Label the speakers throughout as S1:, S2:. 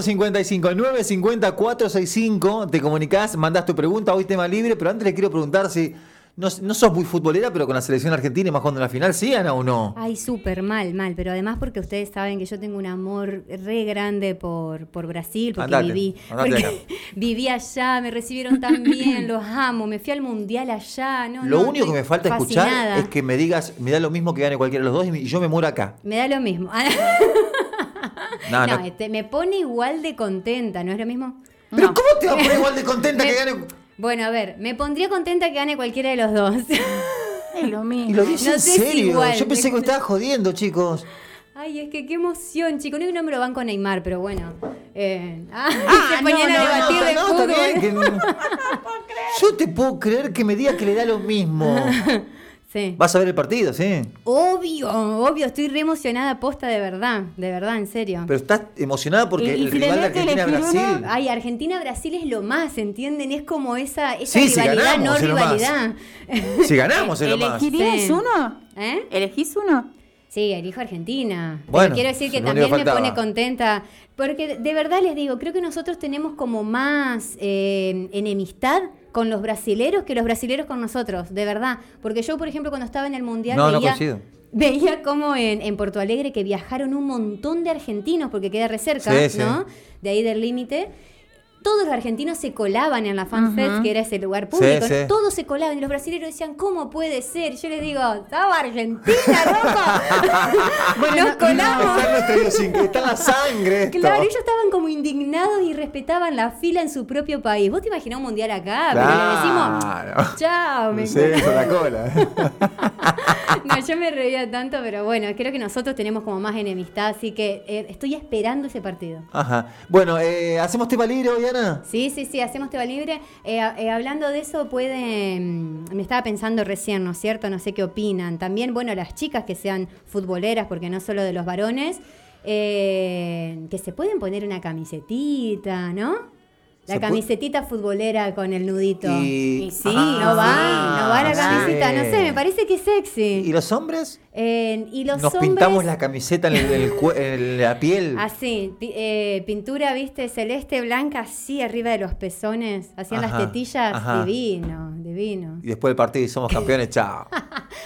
S1: 155 950 465 te comunicás, mandás tu pregunta, hoy tema libre, pero antes le quiero preguntar si no, no sos muy futbolera, pero con la selección argentina y más cuando en la final, ¿sí, Ana, o no?
S2: Ay, súper mal, mal, pero además porque ustedes saben que yo tengo un amor re grande por, por Brasil, porque
S1: Andate,
S2: viví,
S1: andate
S2: porque
S1: acá.
S2: viví allá, me recibieron tan bien, los amo, me fui al mundial allá, no,
S1: Lo
S2: no,
S1: único que me falta
S2: fascinada.
S1: escuchar es que me digas, me da lo mismo que gane cualquiera de los dos y yo me muero acá.
S2: Me da lo mismo.
S1: No,
S2: no,
S1: no.
S2: este, me pone igual de contenta, ¿no es lo mismo?
S1: Pero
S2: No.
S1: ¿cómo te va a poner igual de contenta que gane?
S2: Bueno, a ver, me pondría contenta que gane cualquiera de los dos.
S3: Es lo mismo.
S1: Y lo dices
S2: No
S1: en serio.
S2: igual,
S1: yo pensé
S2: me-
S1: que me estaba jodiendo, chicos.
S2: Ay, es que qué emoción, chico. No, no me lo van con Neymar, pero bueno. Eh, ah,
S3: Ah,
S2: se ponían
S3: no,
S2: a
S3: no,
S2: debatir
S1: no,
S2: de
S1: no, está
S2: fútbol.
S1: bien, que Yo te puedo creer que me diga que le da lo mismo.
S2: Sí.
S1: Vas a ver el partido, sí.
S2: Obvio, obvio, estoy re emocionada, posta de verdad, de verdad, en serio.
S1: Pero estás emocionada porque
S3: Y- y
S1: el
S3: si
S1: rival de
S3: tenés que
S1: Argentina
S3: elegir
S1: Brasil.
S2: Ay, Argentina-Brasil es lo más, ¿entienden? Es como esa, esa
S1: Sí, si
S2: rivalidad,
S1: ganamos,
S2: no
S1: es lo más.
S2: rivalidad.
S1: Si ganamos es lo más.
S3: ¿Elegirías
S2: Sí.
S3: uno?
S2: ¿Eh?
S3: ¿Elegís uno?
S2: Sí, elijo Argentina.
S1: Bueno,
S2: Pero quiero decir que también me pone contenta. Porque de verdad les digo, creo que nosotros tenemos como más eh, enemistad con los brasileros que los brasileros con nosotros, de verdad. Porque yo, por ejemplo, cuando estaba en el Mundial
S1: No, no
S2: veía, veía como en, en Porto Alegre que viajaron un montón de argentinos, porque queda re cerca,
S1: Sí, sí.
S2: ¿no? De ahí del límite. Todos los argentinos se colaban en la FanFest,
S3: Ujú.
S2: que era ese lugar público.
S1: sí.
S2: Todos se colaban y los brasileños decían, ¿cómo puede ser? Yo les digo, estaba Argentina, loco. Nos colamos.
S1: Está idiosincrasia, está en la sangre esto.
S2: Claro, ellos estaban como indignados y respetaban la fila en su propio país. ¿Vos te imaginás un mundial acá? Pero le decimos,
S1: Claro.
S2: chao, me
S1: Sí, la cola.
S2: No, yo me reía tanto, pero bueno, creo que nosotros tenemos como más enemistad, así que eh, estoy esperando ese partido.
S1: Ajá. Bueno, eh, ¿hacemos tema libre hoy, Ana?
S2: Sí, sí, sí, hacemos tema libre. Eh, eh, hablando de eso, puede. mm, Me estaba pensando recién, ¿no es cierto? No sé qué opinan. También, bueno, las chicas que sean futboleras, porque no solo de los varones, eh, que se pueden poner una camisetita, ¿no? La camisetita futbolera con el nudito.
S1: Y,
S3: Y sí,
S2: no va, no va la
S1: sí.
S2: camiseta, no sé, me parece que es sexy.
S1: ¿Y los hombres?
S2: Eh, y los
S1: Nos
S2: hombres.
S1: pintamos la camiseta en, el- el cue- en la piel.
S2: Así, pi- eh, pintura, viste, celeste, blanca, así arriba de los pezones, hacían
S1: Ajá,
S2: las tetillas,
S1: ajá.
S2: divino, divino.
S1: Y después del partido y somos campeones, chao.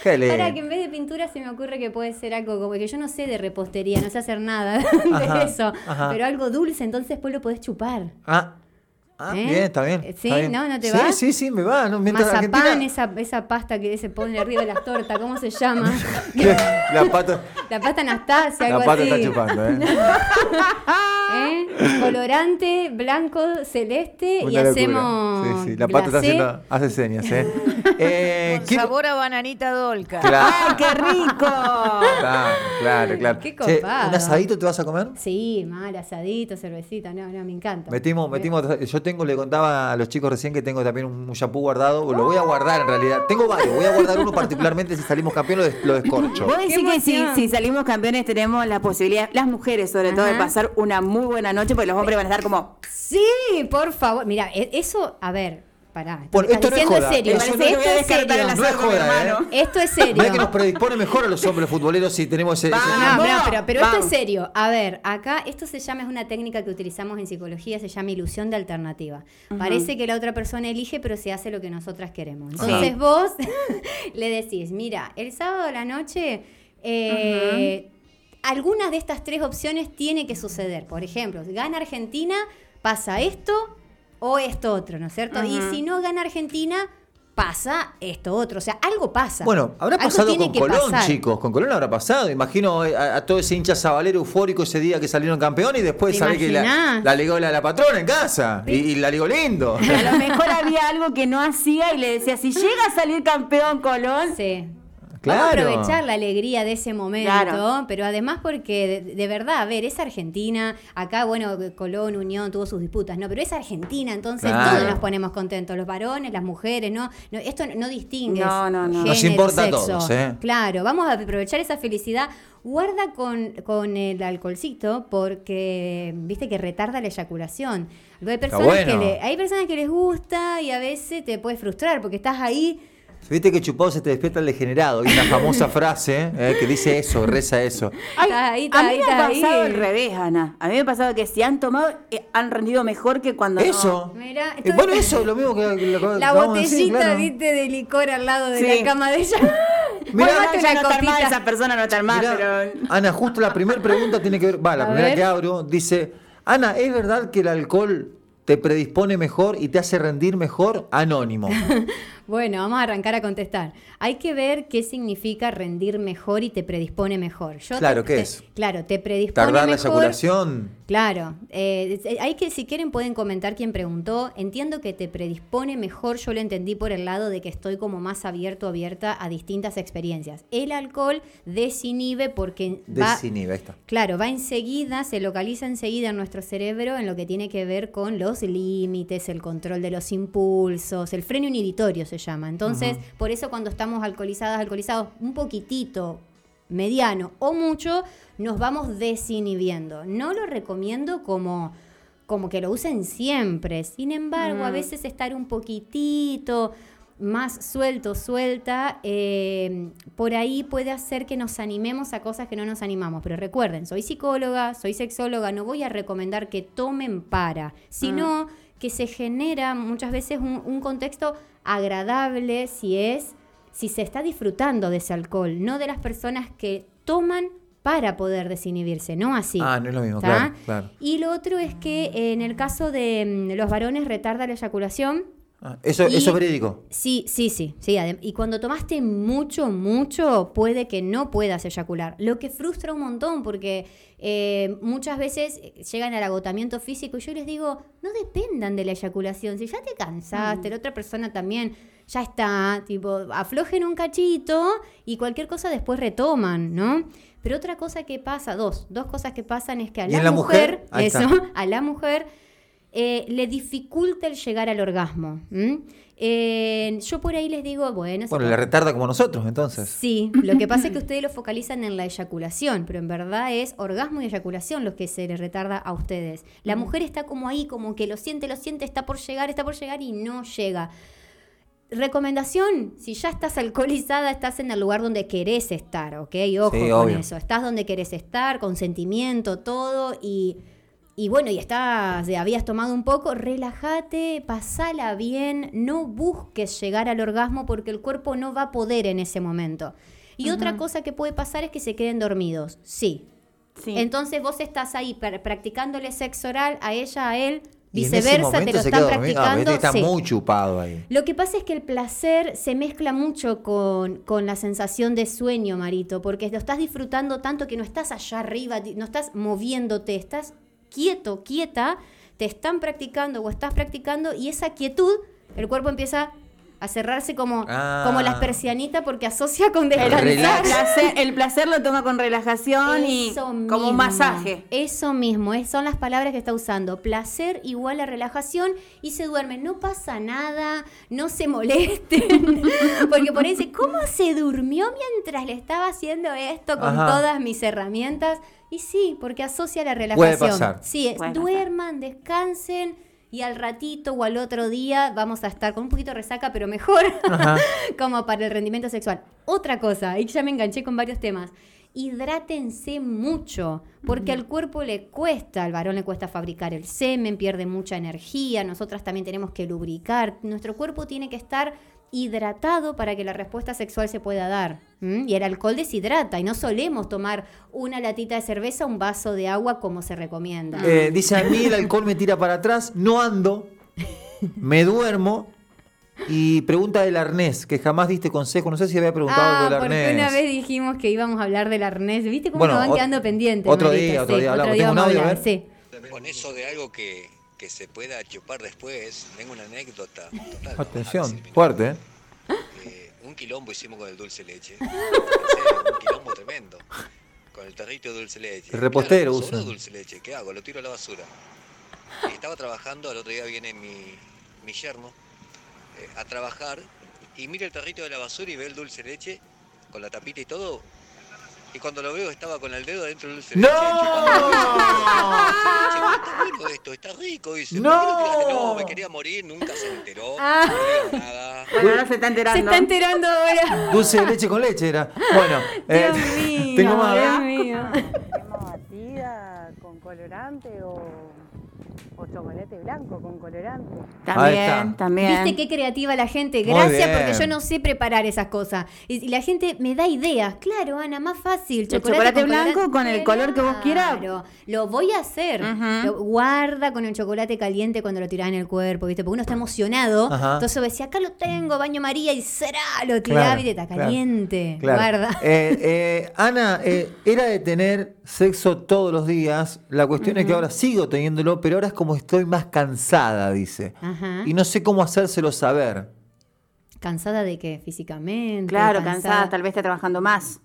S1: Qué
S2: Ahora que en vez de pintura se me ocurre que puede ser algo como que yo no sé de repostería, no sé hacer nada
S1: Ajá,
S2: de eso,
S1: ajá.
S2: pero algo dulce, entonces después lo podés chupar.
S1: Ah, ah
S2: ¿Eh?
S1: bien, está bien. Está
S2: ¿sí?
S1: bien.
S2: ¿No? ¿No te
S1: sí,
S2: va?
S1: Sí, sí, me va. ¿no? Mientras
S2: Mazapán,
S1: Argentina...
S2: esa, esa pasta que se pone arriba de las tortas, ¿cómo se llama?
S1: La pata,
S2: La pasta Anastasia, algo
S1: la pata
S2: así.
S1: está chupando, ¿eh?
S2: ¿Eh? Colorante, blanco, celeste y
S1: locura.
S2: hacemos.
S1: Sí, sí. La pata está haciendo, hace señas, ¿eh? eh
S4: Con
S1: ¿quién-
S4: sabor a bananita dolca.
S1: Claro,
S3: ¡Ay, qué rico!
S1: claro, claro, claro.
S2: Qué
S1: Che,
S2: copado.
S1: ¿Un asadito te vas a comer?
S2: Sí, mal, asadito, cervecita, no, no, me encanta.
S1: Metimos, metimos, yo tengo, le contaba a los chicos recién que tengo también un, un shampoo guardado, lo voy a guardar en realidad. Tengo varios, voy a guardar uno particularmente si salimos campeón lo, des- lo descorcho.
S3: Vos decís que si, si salimos campeones tenemos la posibilidad, las mujeres sobre todo, de pasar una muy buena noche, porque los hombres van a estar como...
S2: Sí, por favor. Mira, e- eso, a ver, pará. Me
S1: esto no es joda.
S2: serio.
S1: Eso
S3: no
S2: esto es serio.
S1: No es joda, ¿eh?
S2: Esto es
S1: ¿No
S2: serio.
S1: es que nos predispone mejor a los hombres futboleros si tenemos ese... ese-
S3: Vamos.
S2: No, no, pero, pero esto es serio. A ver, acá esto se llama, es una técnica que utilizamos en psicología, se llama ilusión de alternativa. Parece que la otra persona elige, pero se hace lo que nosotras queremos. Entonces
S3: Sí.
S2: vos le decís, mira, el sábado a la noche, eh, algunas de estas tres opciones tiene que suceder. Por ejemplo, gana Argentina, pasa esto o esto otro, ¿no es cierto? Y si no gana Argentina, pasa esto otro. O sea, algo pasa.
S1: Bueno, habrá
S2: Algo
S1: pasado con Colón,
S2: pasar.
S1: chicos. Con Colón habrá pasado. Imagino eh, a, a todo ese hincha sabalero eufórico ese día que salieron campeones y después
S2: ¿Te
S1: sabe que la ligó la, la patrona en casa. Y, y la ligó lindo.
S3: A lo mejor había algo que no hacía y le decía, si llega a salir campeón Colón,
S2: Sí.
S1: Claro.
S2: Vamos a aprovechar la alegría de ese momento,
S3: Claro.
S2: pero además porque de, de verdad, a ver, es Argentina, acá, bueno, Colón, Unión, tuvo sus disputas, ¿no? Pero es Argentina, entonces
S1: Claro.
S2: todos nos ponemos contentos, los varones, las mujeres, ¿no? no esto no, no distingue.
S3: No, no, no.
S2: género,
S1: Nos importa a
S2: sexo.
S1: todos, ¿eh?
S2: Claro, vamos a aprovechar esa felicidad. Guarda con, con el alcoholcito porque viste que retarda la eyaculación. Hay personas,
S1: bueno.
S2: que le- hay personas que les gusta y a veces te puede frustrar porque estás ahí
S1: Viste que chupado se te despierta el degenerado. Hay una famosa frase eh, que dice eso, reza eso.
S3: Ay,
S2: Está ahí, está
S3: a mí
S2: ahí,
S3: me ha
S2: está ahí.
S3: pasado al revés, Ana. A mí me ha pasado que si han tomado, eh, han rendido mejor que cuando no.
S1: Eso.
S2: Mirá,
S1: Eh, bueno, eso, lo mismo que, que lo
S2: La
S1: de decir,
S2: botellita,
S1: claro.
S2: viste, de licor al lado de
S3: Sí.
S2: la cama de ella.
S1: Mirá,
S2: una
S3: no
S2: copita.
S3: esa persona no mal,
S1: Mirá,
S3: pero.
S1: Ana, justo la primera pregunta tiene que ver, va, la
S2: A
S1: primera
S2: ver.
S1: que abro, dice, Ana, ¿es verdad que el alcohol te predispone mejor y te hace rendir mejor? Anónimo.
S2: Bueno, vamos a arrancar a contestar. Hay que ver qué significa rendir mejor y te predispone mejor. Yo
S1: Claro,
S2: te-
S1: ¿qué
S2: te-
S1: es?
S2: Claro, te predispone
S1: Tardar la
S2: mejor.
S1: eyaculación.
S2: Claro, eh, hay que, si quieren pueden comentar quién preguntó. Entiendo que te predispone mejor, yo lo entendí por el lado de que estoy como más abierto, abierta a distintas experiencias. El alcohol desinhibe porque va...
S1: Desinhibe, está.
S2: Claro, va enseguida, se localiza enseguida en nuestro cerebro en lo que tiene que ver con los límites, el control de los impulsos, el freno inhibitorio se llama. Entonces, por eso cuando estamos alcoholizadas, alcoholizados, un poquitito, mediano o mucho, nos vamos desinhibiendo. No lo recomiendo como como que lo usen siempre. Sin embargo, a veces estar un poquitito más suelto, suelta, eh, por ahí puede hacer que nos animemos a cosas que no nos animamos. Pero recuerden, soy psicóloga, soy sexóloga, no voy a recomendar que tomen para, sino que se genera muchas veces un, un contexto agradable si es, si se está disfrutando de ese alcohol, no de las personas que toman para poder desinhibirse, no así.
S1: Ah, no es lo mismo, claro, claro.
S2: Y lo otro es que en el caso de mm, los varones retarda la eyaculación.
S1: Ah, eso,
S2: Y-
S1: eso es verídico.
S2: Sí, sí, sí, sí. Y cuando tomaste mucho, mucho, puede que no puedas eyacular. Lo que frustra un montón porque eh, muchas veces llegan al agotamiento físico y yo les digo, no dependan de la eyaculación. Si ya te cansaste, la otra persona también ya está, tipo, aflojen un cachito y cualquier cosa después retoman, ¿no? Pero otra cosa que pasa, dos, dos cosas que pasan es que a
S1: ¿Y
S2: la, mujer,
S1: mujer?
S2: Eso, a la mujer eh, le dificulta el llegar al orgasmo. Eh, yo por ahí les digo, bueno,
S1: Bueno, le retarda como nosotros, entonces.
S2: Sí, lo que pasa es que ustedes lo focalizan en la eyaculación, pero en verdad es orgasmo y eyaculación los que se les retarda a ustedes. La mujer está como ahí, como que lo siente, lo siente, está por llegar, está por llegar y no llega. Recomendación, si ya estás alcoholizada, estás en el lugar donde querés estar, ¿ok? Ojo
S1: Sí,
S2: con
S1: obvio.
S2: eso. Estás donde querés estar, consentimiento, todo, y, y bueno, y estás, habías tomado un poco, relájate, pasala bien, no busques llegar al orgasmo porque el cuerpo no va a poder en ese momento. Y otra cosa que puede pasar es que se queden dormidos, sí.
S3: Sí.
S2: Entonces vos estás ahí pra- practicándole sexo oral a ella, a él, viceversa, te lo están.
S1: Ah,
S2: practicando.
S1: está
S2: sí.
S1: muy chupado ahí.
S2: Lo que pasa es que el placer se mezcla mucho con, con la sensación de sueño, Marito, porque lo estás disfrutando tanto que no estás allá arriba, no estás moviéndote, estás quieto, quieta, te están practicando o estás practicando y esa quietud, el cuerpo empieza a cerrarse como,
S1: Ah.
S2: como las persianitas porque asocia con
S3: El,
S2: descansar.
S1: relax.
S3: placer, el placer lo toma con relajación y
S2: Eso
S3: como
S2: mismo,
S3: un masaje.
S2: Eso mismo, es- son las palabras que está usando. Placer igual a relajación y se duerme. No pasa nada, no se molesten. Porque por ahí dice, ¿cómo se durmió mientras le estaba haciendo esto con
S1: Ajá.
S2: todas mis herramientas? Y sí, porque asocia la
S1: Puede
S2: relajación.
S1: pasar.
S2: Sí, es,
S3: Puede pasar.
S2: duerman, descansen. Y al ratito o al otro día vamos a estar con un poquito de resaca, pero mejor como para el rendimiento sexual. Otra cosa, y ya me enganché con varios temas. Hidrátense mucho, porque al cuerpo le cuesta, al varón le cuesta fabricar el semen, pierde mucha energía, nosotras también tenemos que lubricar. Nuestro cuerpo tiene que estar hidratado para que la respuesta sexual se pueda dar. Y el alcohol deshidrata, y no solemos tomar una latita de cerveza, un vaso de agua como se recomienda.
S1: Eh, dice, a mí el alcohol me tira para atrás, no ando, me duermo. Y pregunta del arnés, que jamás diste consejo. No sé si había preguntado
S2: Ah,
S1: del
S2: porque
S1: arnés.
S2: una vez dijimos que íbamos a hablar del arnés. ¿Viste cómo
S1: Bueno,
S2: nos van quedando pendientes?
S1: otro
S2: Marita?
S1: día, otro
S2: Sí,
S1: día hablamos. Tengo un
S2: vamos a hablar, sí.
S4: Con eso de algo que, que se pueda chupar después, tengo una anécdota. Total,
S1: Atención, fuerte, ¿eh?
S4: Eh, un quilombo hicimos con el dulce leche. En serio, un quilombo tremendo. Con el tarrito de dulce leche.
S1: El repostero
S4: Claro,
S1: usa.
S4: dulce leche, ¿qué hago? Lo tiro a la basura. Y estaba trabajando, al otro día viene mi, mi yerno eh, a trabajar y mira el tarrito de la basura y ve el dulce leche con la tapita y todo Y cuando lo veo estaba con el dedo dentro del dulce
S1: ¡No!
S4: Está rico esto, está rico. Dice,
S1: ¡No!
S4: ¿por qué no me quería morir, nunca se enteró.
S2: Ah.
S4: No nada.
S3: Bueno, ahora se está
S2: Se
S3: enterando.
S2: está enterando ahora.
S1: Dulce de leche con leche era. Bueno, eh,
S2: Dios mío,
S1: tengo más.
S2: Dios
S1: ¿verdad?
S2: mío.
S5: batida con colorante o, o chocolate blanco con colorante.
S3: También, también.
S2: Viste qué creativa la gente. Gracias porque yo no sé preparar esas cosas. Y, y la gente me da ideas. Claro, Ana, más fácil.
S3: chocolate blanco con el color que vos quieras.
S2: Claro, lo voy a hacer. Lo- guarda con el chocolate caliente cuando lo tirás en el cuerpo, ¿viste? Porque uno está emocionado. Entonces decía, acá lo tengo, baño María y será, lo tiraba
S1: Claro,
S2: está caliente.
S1: claro.
S2: Guarda.
S1: Eh, eh, Ana, eh, era de tener sexo todos los días. La cuestión es que ahora sigo teniéndolo, pero ahora es como estoy más cansada, dice.
S2: Ajá.
S1: Y no sé cómo hacérselo saber.
S2: ¿Cansada de qué? Físicamente.
S3: Claro, cansada, tal vez está trabajando más.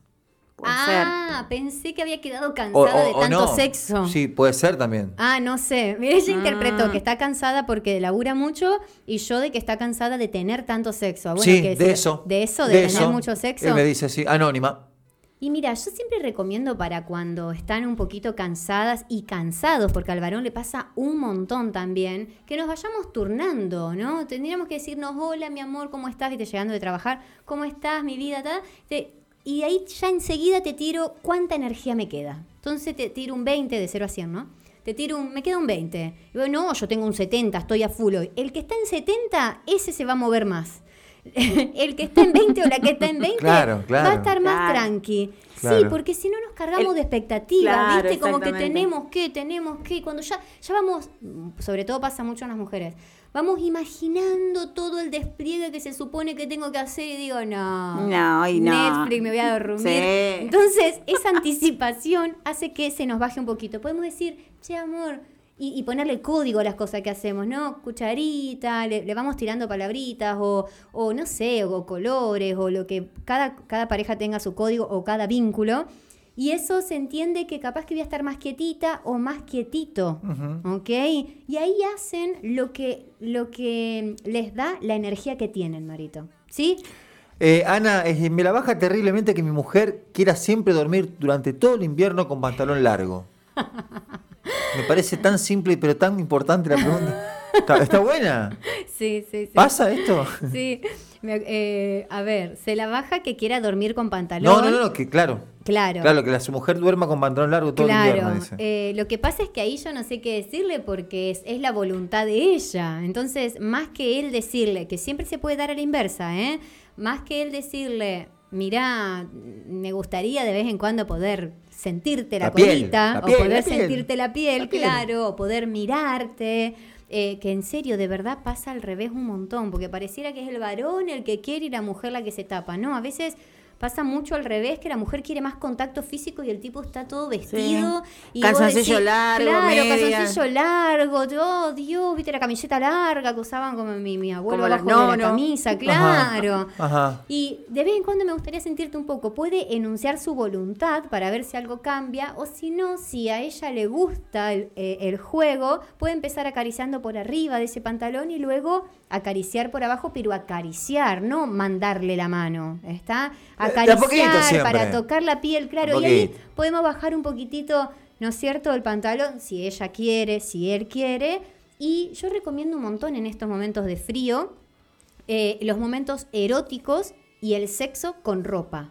S3: Puede ser.
S2: Ah, pensé que había quedado cansada
S1: o-
S2: de tanto
S1: no.
S2: sexo.
S1: Sí, puede ser también.
S2: Ah, no sé. Mira, ella interpretó
S3: Mm.
S2: que está cansada porque labura mucho y yo de que está cansada de tener tanto sexo. Ah, Bueno,
S1: sí,
S2: que
S1: de eso.
S2: De eso, de, tener mucho sexo.
S1: Él me dice así, anónima.
S2: Y mira, yo siempre recomiendo para cuando están un poquito cansadas y cansados, porque al varón le pasa un montón también, que nos vayamos turnando, ¿no? Tendríamos que decirnos, hola mi amor, ¿cómo estás? Viste, llegando de trabajar, ¿cómo estás, mi vida? Ta? Y ahí ya enseguida te tiro cuánta energía me queda. Entonces te tiro un 20 de 0 a 100, ¿no? Te tiro un, me queda un 20. Y digo, no, yo tengo un 70, estoy a full hoy. El que está en 70, ese se va a mover más. El que está en 20 o la que está en 20
S1: Claro, claro.
S2: va a estar más
S3: Claro.
S2: tranqui. Sí, porque si no nos cargamos
S3: El-
S2: de expectativas,
S3: Claro,
S2: ¿viste? Como que tenemos que, tenemos que, cuando ya, ya vamos, sobre todo pasa mucho en las mujeres, vamos imaginando todo el despliegue que se supone que tengo que hacer y digo, no,
S3: No, y no.
S2: Netflix, me voy a dormir.
S3: Sí.
S2: Entonces, esa anticipación hace que se nos baje un poquito. Podemos decir, che, amor, y, y ponerle código a las cosas que hacemos, ¿no? Cucharita, le, le vamos tirando palabritas o, o no sé, o colores, o lo que cada, cada pareja tenga su código o cada vínculo. Y eso se entiende que capaz que voy a estar más quietita o más quietito, ¿ok? Y ahí hacen lo que, lo que les da la energía que tienen, Marito. ¿Sí?
S1: Eh, Ana, eh, me la baja terriblemente que mi mujer quiera siempre dormir durante todo el invierno con pantalón largo. Me parece tan simple pero tan importante la pregunta. Está, está buena.
S2: Sí, sí, sí.
S1: ¿Pasa esto?
S2: Sí, Me- eh, a ver, se la baja que quiera dormir con pantalón.
S1: No, no, no, que claro.
S2: Claro.
S1: Claro, que la, su mujer duerma con pantalón largo todo el invierno, dice.
S2: eh, lo que pasa es que ahí yo no sé qué decirle porque es, es la voluntad de ella. Entonces, más que él decirle, que siempre se puede dar a la inversa, ¿eh? Más que él decirle, mirá, me gustaría de vez en cuando poder sentirte la,
S1: La piel,
S2: colita,
S1: la
S2: o
S1: piel,
S2: poder
S1: la piel.
S2: sentirte la piel,
S1: La piel.
S2: claro, o poder mirarte. eh, que en serio, de verdad pasa al revés un montón, porque pareciera que es el varón el que quiere y la mujer la que se tapa. No, a veces pasa mucho al revés, que la mujer quiere más contacto físico y el tipo está todo vestido. Y
S3: Calzoncillo largo,
S2: Claro, calzoncillo largo. Oh, Dios, viste la camiseta larga que usaban como mi, mi abuelo
S3: Como las
S2: abajo de la camisa, claro.
S1: Ajá.
S2: Y de vez en cuando me gustaría sentirte un poco. Puede enunciar su voluntad para ver si algo cambia, o si no, si a ella le gusta el, eh, el juego, puede empezar acariciando por arriba de ese pantalón y luego acariciar por abajo, pero acariciar, no mandarle la mano. ¿Está? Acariciar para tocar la piel, claro. Y ahí podemos bajar un poquitito, ¿no es cierto?, el pantalón, si ella quiere, si él quiere. Y yo recomiendo un montón en estos momentos de frío eh, los momentos eróticos y el sexo con ropa.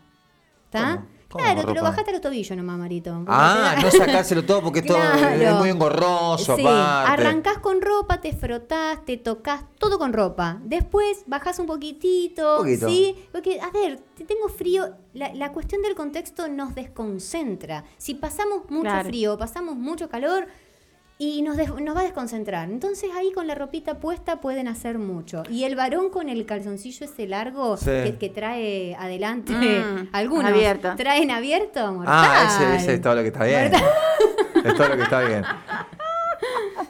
S2: ¿Está?
S1: ¿Cómo? ¿Cómo
S2: Claro,
S1: con
S2: te lo
S1: ropa?
S2: bajaste a los tobillos nomás, Marito.
S1: Ah, no sacárselo todo porque todo es
S2: Claro.
S1: muy engorroso
S2: Sí,
S1: aparte.
S2: arrancás con ropa, te frotás, te tocas, todo con ropa. Después bajás un poquitito,
S1: Un poquito.
S2: ¿sí? Porque, a ver, te tengo frío. La, la cuestión del contexto nos desconcentra. Si pasamos mucho
S3: Claro.
S2: frío, pasamos mucho calor y nos, des- nos va a desconcentrar. Entonces ahí con la ropita puesta pueden hacer mucho. Y el varón con el calzoncillo ese largo
S1: Sí.
S2: que, que trae adelante
S3: Mm,
S2: algunos.
S3: abierto.
S2: Traen abierto, mortal.
S1: Ah, ese, ese es todo lo que está bien.
S2: Mortal.
S1: Es todo lo que está bien.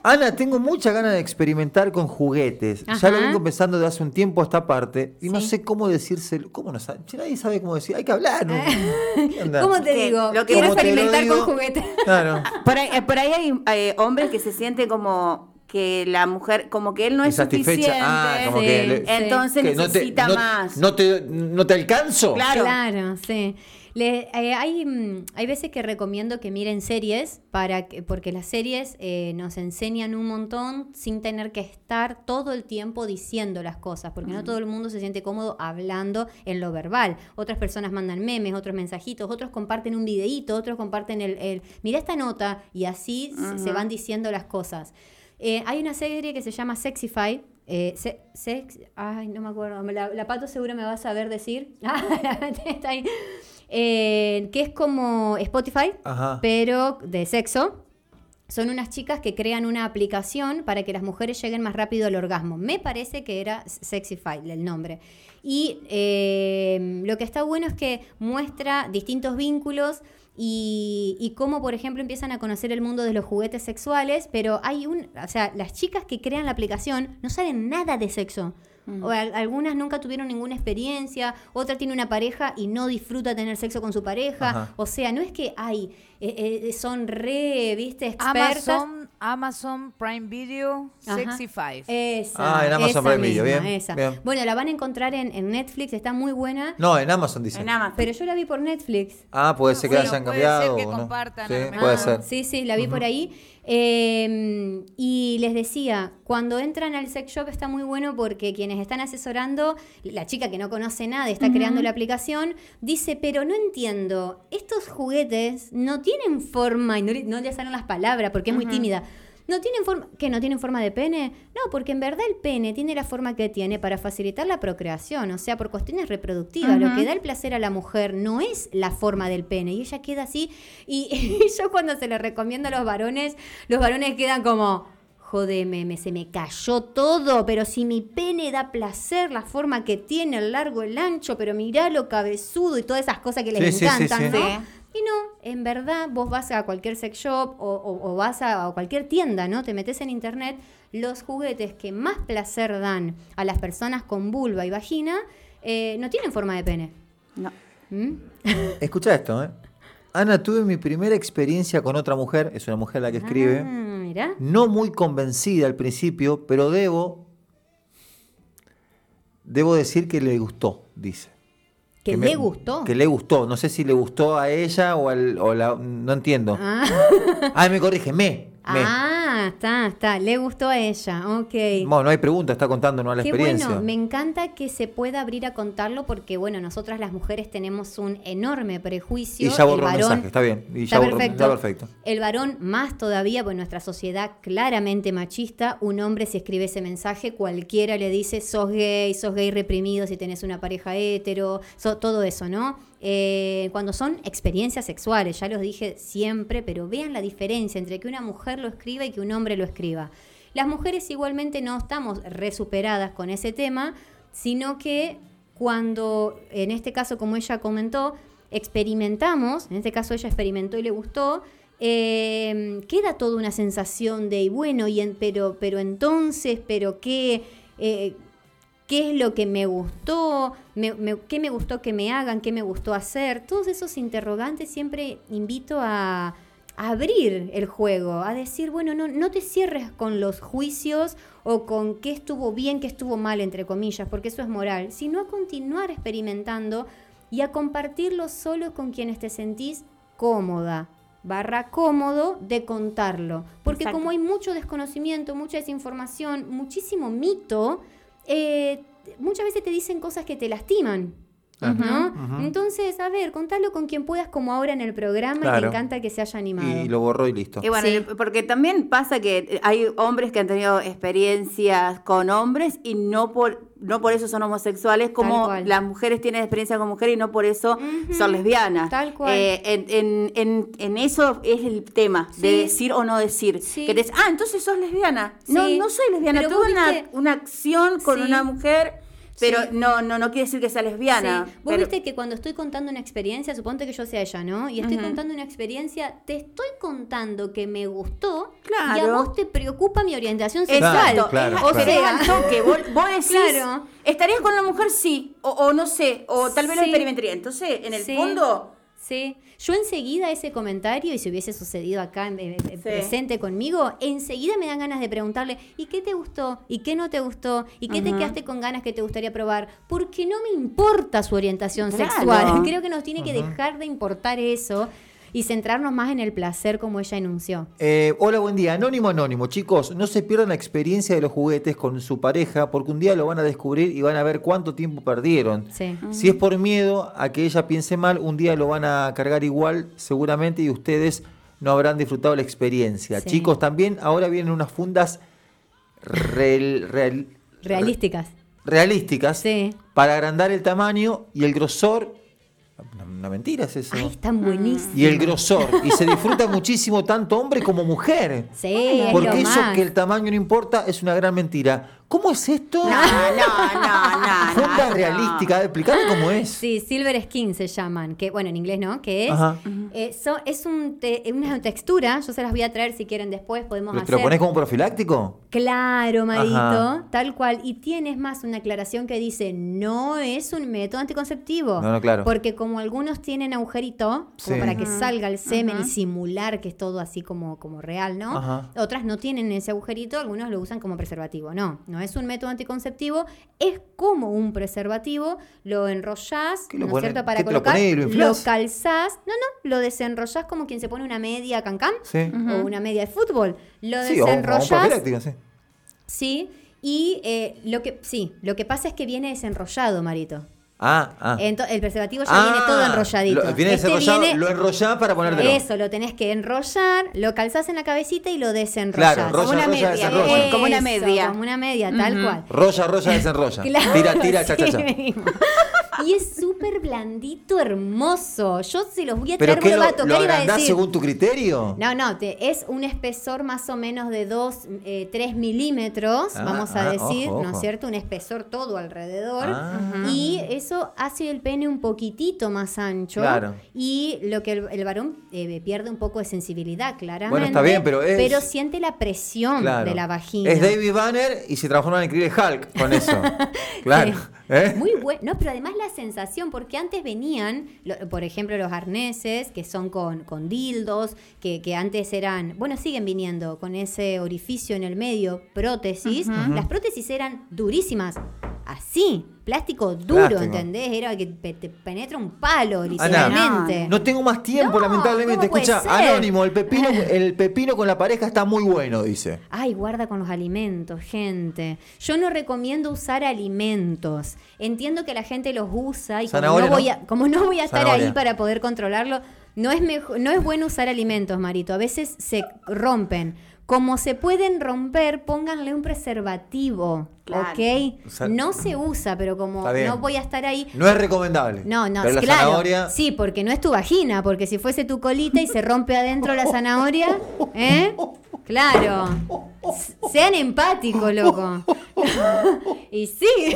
S1: Ana, tengo mucha ganas de experimentar con juguetes. Ya lo vengo pensando de hace un tiempo a esta parte y no sé cómo decírselo. ¿Cómo no sabe? Si nadie sabe cómo decir. Hay que hablar. ¿no?
S2: ¿Cómo te digo?
S3: lo que-
S2: Quiero experimentar
S1: digo-
S2: con juguetes.
S1: Claro.
S3: Por ahí, eh, por ahí hay eh, hombres que se sienten como que la mujer, como que él no es
S1: Insatisfecha.
S3: suficiente.
S1: Ah, como
S2: Sí,
S1: que le-.
S3: Entonces
S1: que no te-
S3: necesita
S1: no-
S3: más.
S1: No te, no te alcanzo.
S3: Claro.
S2: Claro, sí. Le- eh, hay, mm, hay veces que recomiendo que miren series para que- porque las series eh, nos enseñan un montón sin tener que estar todo el tiempo diciendo las cosas, porque no todo el mundo se siente cómodo hablando en lo verbal. Otras personas mandan memes, otros mensajitos, otros comparten un videíto, otros comparten el, el mira esta nota y así se- se van diciendo las cosas. Eh, hay una serie que se llama Sexify. eh, se- sex, ay, no me acuerdo. La, la Pato seguro me va a saber decir. Ah, está ahí. Eh, que es como Spotify,
S1: Ajá.
S2: pero de sexo. Son unas chicas que crean una aplicación para que las mujeres lleguen más rápido al orgasmo. Me parece que era Sexify el nombre. Y eh, lo que está bueno es que muestra distintos vínculos y, y cómo, por ejemplo, empiezan a conocer el mundo de los juguetes sexuales, pero hay un, o sea, las chicas que crean la aplicación no saben nada de sexo. O al- algunas nunca tuvieron ninguna experiencia, otra tiene una pareja y no disfruta tener sexo con su pareja.
S1: Ajá.
S2: O sea, no es que hay, eh, eh, son re, viste, expertas.
S6: Amazon, Amazon Prime Video,
S2: Ajá.
S6: Sexy Five.
S2: Esa,
S1: Ah, en Amazon
S2: esa
S1: Prime Video, bien,
S2: esa.
S1: bien.
S2: Bueno, la van a encontrar en, en Netflix, está muy buena.
S1: No, en Amazon dice.
S3: En Amazon.
S2: Pero yo la vi por Netflix.
S1: Ah, puede ser que
S6: Sí,
S1: la hayan
S6: puede ser que
S1: no.
S6: compartan,
S1: Sí, puede ser.
S2: Sí, sí, la vi por ahí. Eh, y les decía, cuando entran al sex shop está muy bueno porque quienes están asesorando, la chica que no conoce nada, y está creando la aplicación, dice, pero no entiendo, estos juguetes no tienen forma, y no, le- no le salen las palabras porque es muy tímida. ¿No tienen forma, que no tienen forma de pene? No, porque en verdad el pene tiene la forma que tiene para facilitar la procreación, o sea, por cuestiones reproductivas. Lo que da el placer a la mujer no es la forma del pene, y ella queda así. Y, y yo cuando se le recomiendo a los varones, los varones quedan como, jodeme, me, se me cayó todo, pero si mi pene da placer, la forma que tiene, el largo, el ancho, pero mirá lo cabezudo y todas esas cosas que les
S1: Sí, sí, sí,
S2: encantan,
S1: sí.
S2: ¿no?
S3: Sí.
S2: Y no, en verdad vos vas a cualquier sex shop o, o- o vas a, a cualquier tienda, ¿no? Te metes en internet, los juguetes que más placer dan a las personas con vulva y vagina eh, no tienen forma de pene.
S3: No.
S2: ¿Mm?
S1: Escucha esto, ¿eh? Ana, tuve mi primera experiencia con otra mujer, es una mujer la que escribe,
S2: Ah,
S1: no muy convencida al principio, pero debo, debo decir que le gustó, dice.
S2: Que,
S1: me-
S2: le gustó.
S1: Que le gustó, no sé si le gustó a ella o al, o la, no entiendo.
S2: Ah.
S1: Ah, me corrige, me, me.
S2: Ah, está, está. Le gustó a ella. Ok.
S1: Bueno, no hay pregunta, está contándonos la
S2: Qué
S1: experiencia.
S2: bueno, me encanta que se pueda abrir a contarlo porque, bueno, nosotras las mujeres tenemos un enorme prejuicio.
S1: Y ya borró
S2: el
S1: el
S2: varón,
S1: mensaje, está bien. Y
S2: está
S1: ya borró-
S2: perfecto.
S1: está perfecto.
S2: El varón más todavía, pues nuestra sociedad claramente machista, un hombre si escribe ese mensaje, cualquiera le dice, sos gay, sos gay reprimido si tenés una pareja hetero, so- todo eso, ¿no? Eh, cuando son experiencias sexuales, ya los dije siempre, pero vean la diferencia entre que una mujer lo escriba y que un hombre lo escriba. Las mujeres igualmente no estamos resuperadas con ese tema, sino que cuando, en este caso, como ella comentó, experimentamos, en este caso ella experimentó y le gustó, eh, queda toda una sensación de, bueno, y pero, pero entonces, pero qué, eh, qué es lo que me gustó, qué me gustó que me hagan, qué me gustó hacer. Todos esos interrogantes siempre invito a abrir el juego, a decir, bueno, no, no te cierres con los juicios o con qué estuvo bien, qué estuvo mal, entre comillas, porque eso es moral, sino a continuar experimentando y a compartirlo solo con quienes te sentís cómoda barra cómodo de contarlo. Porque
S3: Exacto.
S2: como hay mucho desconocimiento, mucha desinformación, muchísimo mito, eh, muchas veces te dicen cosas que te lastiman. ¿No? Entonces, a ver, contalo con quien puedas, como ahora en el programa, y
S1: Claro.
S2: me encanta que se haya animado.
S1: Y lo borró y listo.
S3: Y bueno,
S2: Sí.
S3: y porque también pasa que hay hombres que han tenido experiencias con hombres y no por no por eso son homosexuales, como las mujeres tienen experiencia con mujeres y no por eso son lesbianas.
S2: Tal cual.
S3: Eh, en, en- en- en eso es el tema, de decir o no decir.
S2: Sí.
S3: Que te dicen, ah, entonces sos lesbiana. No,
S2: Sí.
S3: no soy lesbiana,
S2: Pero
S3: tuve una,
S2: viste-
S3: una acción con
S2: Sí.
S3: una mujer, pero
S2: Sí.
S3: no, no, no quiere decir que sea lesbiana.
S2: Sí. Vos
S3: pero-
S2: viste que cuando estoy contando una experiencia, suponte que yo sea ella, ¿no? Y estoy contando una experiencia, te estoy contando que me gustó y a
S3: Claro.
S2: vos te preocupa mi orientación
S3: Exacto,
S2: sexual.
S1: Claro,
S3: es,
S2: o
S1: claro.
S2: sea,
S3: toque. Vos, vos decís,
S2: Claro.
S3: ¿estarías con la mujer? Sí, o, o no sé, o tal vez lo experimentaría. Entonces, en el
S2: Sí.
S3: fondo,
S2: Sí, yo enseguida ese comentario, y si hubiese sucedido acá eh, eh, presente conmigo, enseguida me dan ganas de preguntarle, ¿y qué te gustó? ¿Y qué no te gustó? ¿Y qué te quedaste con ganas que te gustaría probar? Porque no me importa su orientación
S3: Claro.
S2: sexual. Creo que nos tiene que dejar de importar eso y centrarnos más en el placer como ella enunció.
S1: Eh, hola, buen día. Anónimo, anónimo. Chicos, no se pierdan la experiencia de los juguetes con su pareja porque un día lo van a descubrir y van a ver cuánto tiempo perdieron.
S2: Sí.
S1: Si es por miedo a que ella piense mal, un día lo van a cargar igual seguramente y ustedes no habrán disfrutado la experiencia.
S2: Sí.
S1: Chicos, también ahora vienen unas fundas real- real-
S2: Realísticas.
S1: realísticas
S2: Sí.
S1: para agrandar el tamaño y el grosor. Una, una mentira es eso.
S2: Ay, están buenísimas.
S1: Y el grosor. Y se disfruta muchísimo tanto hombre como mujer.
S2: Sí, es
S1: Porque
S2: lo
S1: eso
S2: más.
S1: que el tamaño no importa es una gran mentira. ¿Cómo es esto?
S3: No, no, no, no.
S1: Funda
S3: no,
S1: realística. Explícame cómo es.
S2: Sí, Silver Skin se llaman, que bueno, en inglés no, que es,
S1: Ajá.
S2: eh, so- es un te- una textura, yo se las voy a traer si quieren después, podemos
S1: ¿Lo- ¿Te
S2: hacer.
S1: lo pones como profiláctico?
S2: Claro, Marito,
S1: Ajá.
S2: tal cual. Y tienes más una aclaración que dice, no es un método anticonceptivo.
S1: No, no, claro.
S2: Porque como algunos tienen agujerito, como
S1: Sí.
S2: para que salga el semen y simular que es todo así como, como real, ¿no?
S1: Ajá.
S2: Otras no tienen ese agujerito, algunos lo usan como preservativo. No, no es un método anticonceptivo, es como un preservativo, lo enrollás,
S1: ¿Qué lo
S2: ¿no es cierto? Para
S1: te lo
S2: colocar,
S1: ponés lo inflás?
S2: calzás, no, no, lo desenrollás como quien se pone una media cancán
S1: Sí.
S2: o una media de fútbol. Lo
S1: Sí, o, o un
S2: desenrollás.
S1: sí.
S2: Sí, y eh, lo que sí, lo que pasa es que viene desenrollado, Marito.
S1: Ah, ah.
S2: Ento- el preservativo ya
S1: Ah,
S2: viene todo enrolladito.
S1: lo- viene
S2: Este viene-
S1: lo enrollás para ponértelo.
S2: Eso, lo tenés que enrollar, lo calzás en la cabecita y lo desenrollás.
S1: Claro, rolla,
S3: Como una
S1: rolla,
S3: media, como una media.
S2: Como una media, tal cual.
S1: Rolla, rolla, desenrolla.
S2: Claro,
S1: Tira, tira, cha, cha,
S2: sí
S1: cha.
S2: Y es súper blandito, hermoso. Yo se los voy a
S1: ¿Pero
S2: traer, vos lo vas a tocar
S1: lo
S2: y va a decir.
S1: según tu criterio?
S2: No, no, te- es un espesor más o menos de 2, 3 milímetros,
S1: Ah,
S2: vamos a
S1: ah,
S2: decir,
S1: ojo,
S2: ¿no es cierto? Un espesor todo alrededor.
S1: Ah.
S2: Y eso hace el pene un poquitito más ancho.
S1: Claro.
S2: Y lo que el, el varón eh, pierde un poco de sensibilidad, claramente.
S1: Bueno, está bien, pero es-
S2: Pero siente la presión
S1: Claro.
S2: de la vagina.
S1: Es David Banner y se transforma en el Hulk con eso. claro. ¿Eh?
S2: Muy bueno. No, pero además la sensación, porque antes venían, lo- por ejemplo, los arneses que son con, con dildos, que, que antes eran, bueno, siguen viniendo con ese orificio en el medio, prótesis. Las prótesis eran durísimas. Así, plástico duro,
S1: Plástico.
S2: ¿entendés? Era que te penetra un palo,
S1: Ana,
S2: literalmente.
S1: no tengo más tiempo,
S2: No,
S1: lamentablemente.
S2: ¿cómo puede
S1: Escucha? Anónimo, el pepino, el pepino con la pareja está muy bueno, dice.
S2: Ay, guarda con los alimentos, gente. Yo no recomiendo usar alimentos. Entiendo que la gente los usa y como no, voy a, como no voy a estar ahí para poder controlarlo, no es, no es bueno usar alimentos, Marito. A veces se rompen. Como se pueden romper, pónganle un preservativo,
S3: Claro.
S2: ¿ok?
S1: O sea,
S2: no se usa, pero como no voy a estar ahí,
S1: No es recomendable.
S2: no, no,
S1: Pero la
S2: claro.
S1: zanahoria.
S2: Sí, porque no es tu vagina, porque si fuese tu colita y se rompe adentro la zanahoria, ¿eh? Claro. Sean empáticos, loco. y sí.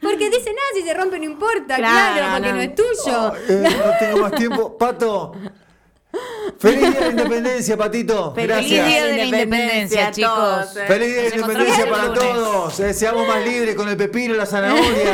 S2: Porque dicen, ah, si se rompe no importa, claro,
S3: Claro,
S2: porque no.
S3: no.
S2: es tuyo.
S1: Eh, no tengo más tiempo. Pato. Feliz día de la independencia, Patito.
S3: Feliz
S1: Gracias.
S6: día de la independencia,
S3: a todos,
S6: chicos.
S1: Feliz día de la independencia para todos. Eh, seamos más libres con el pepino y la zanahoria.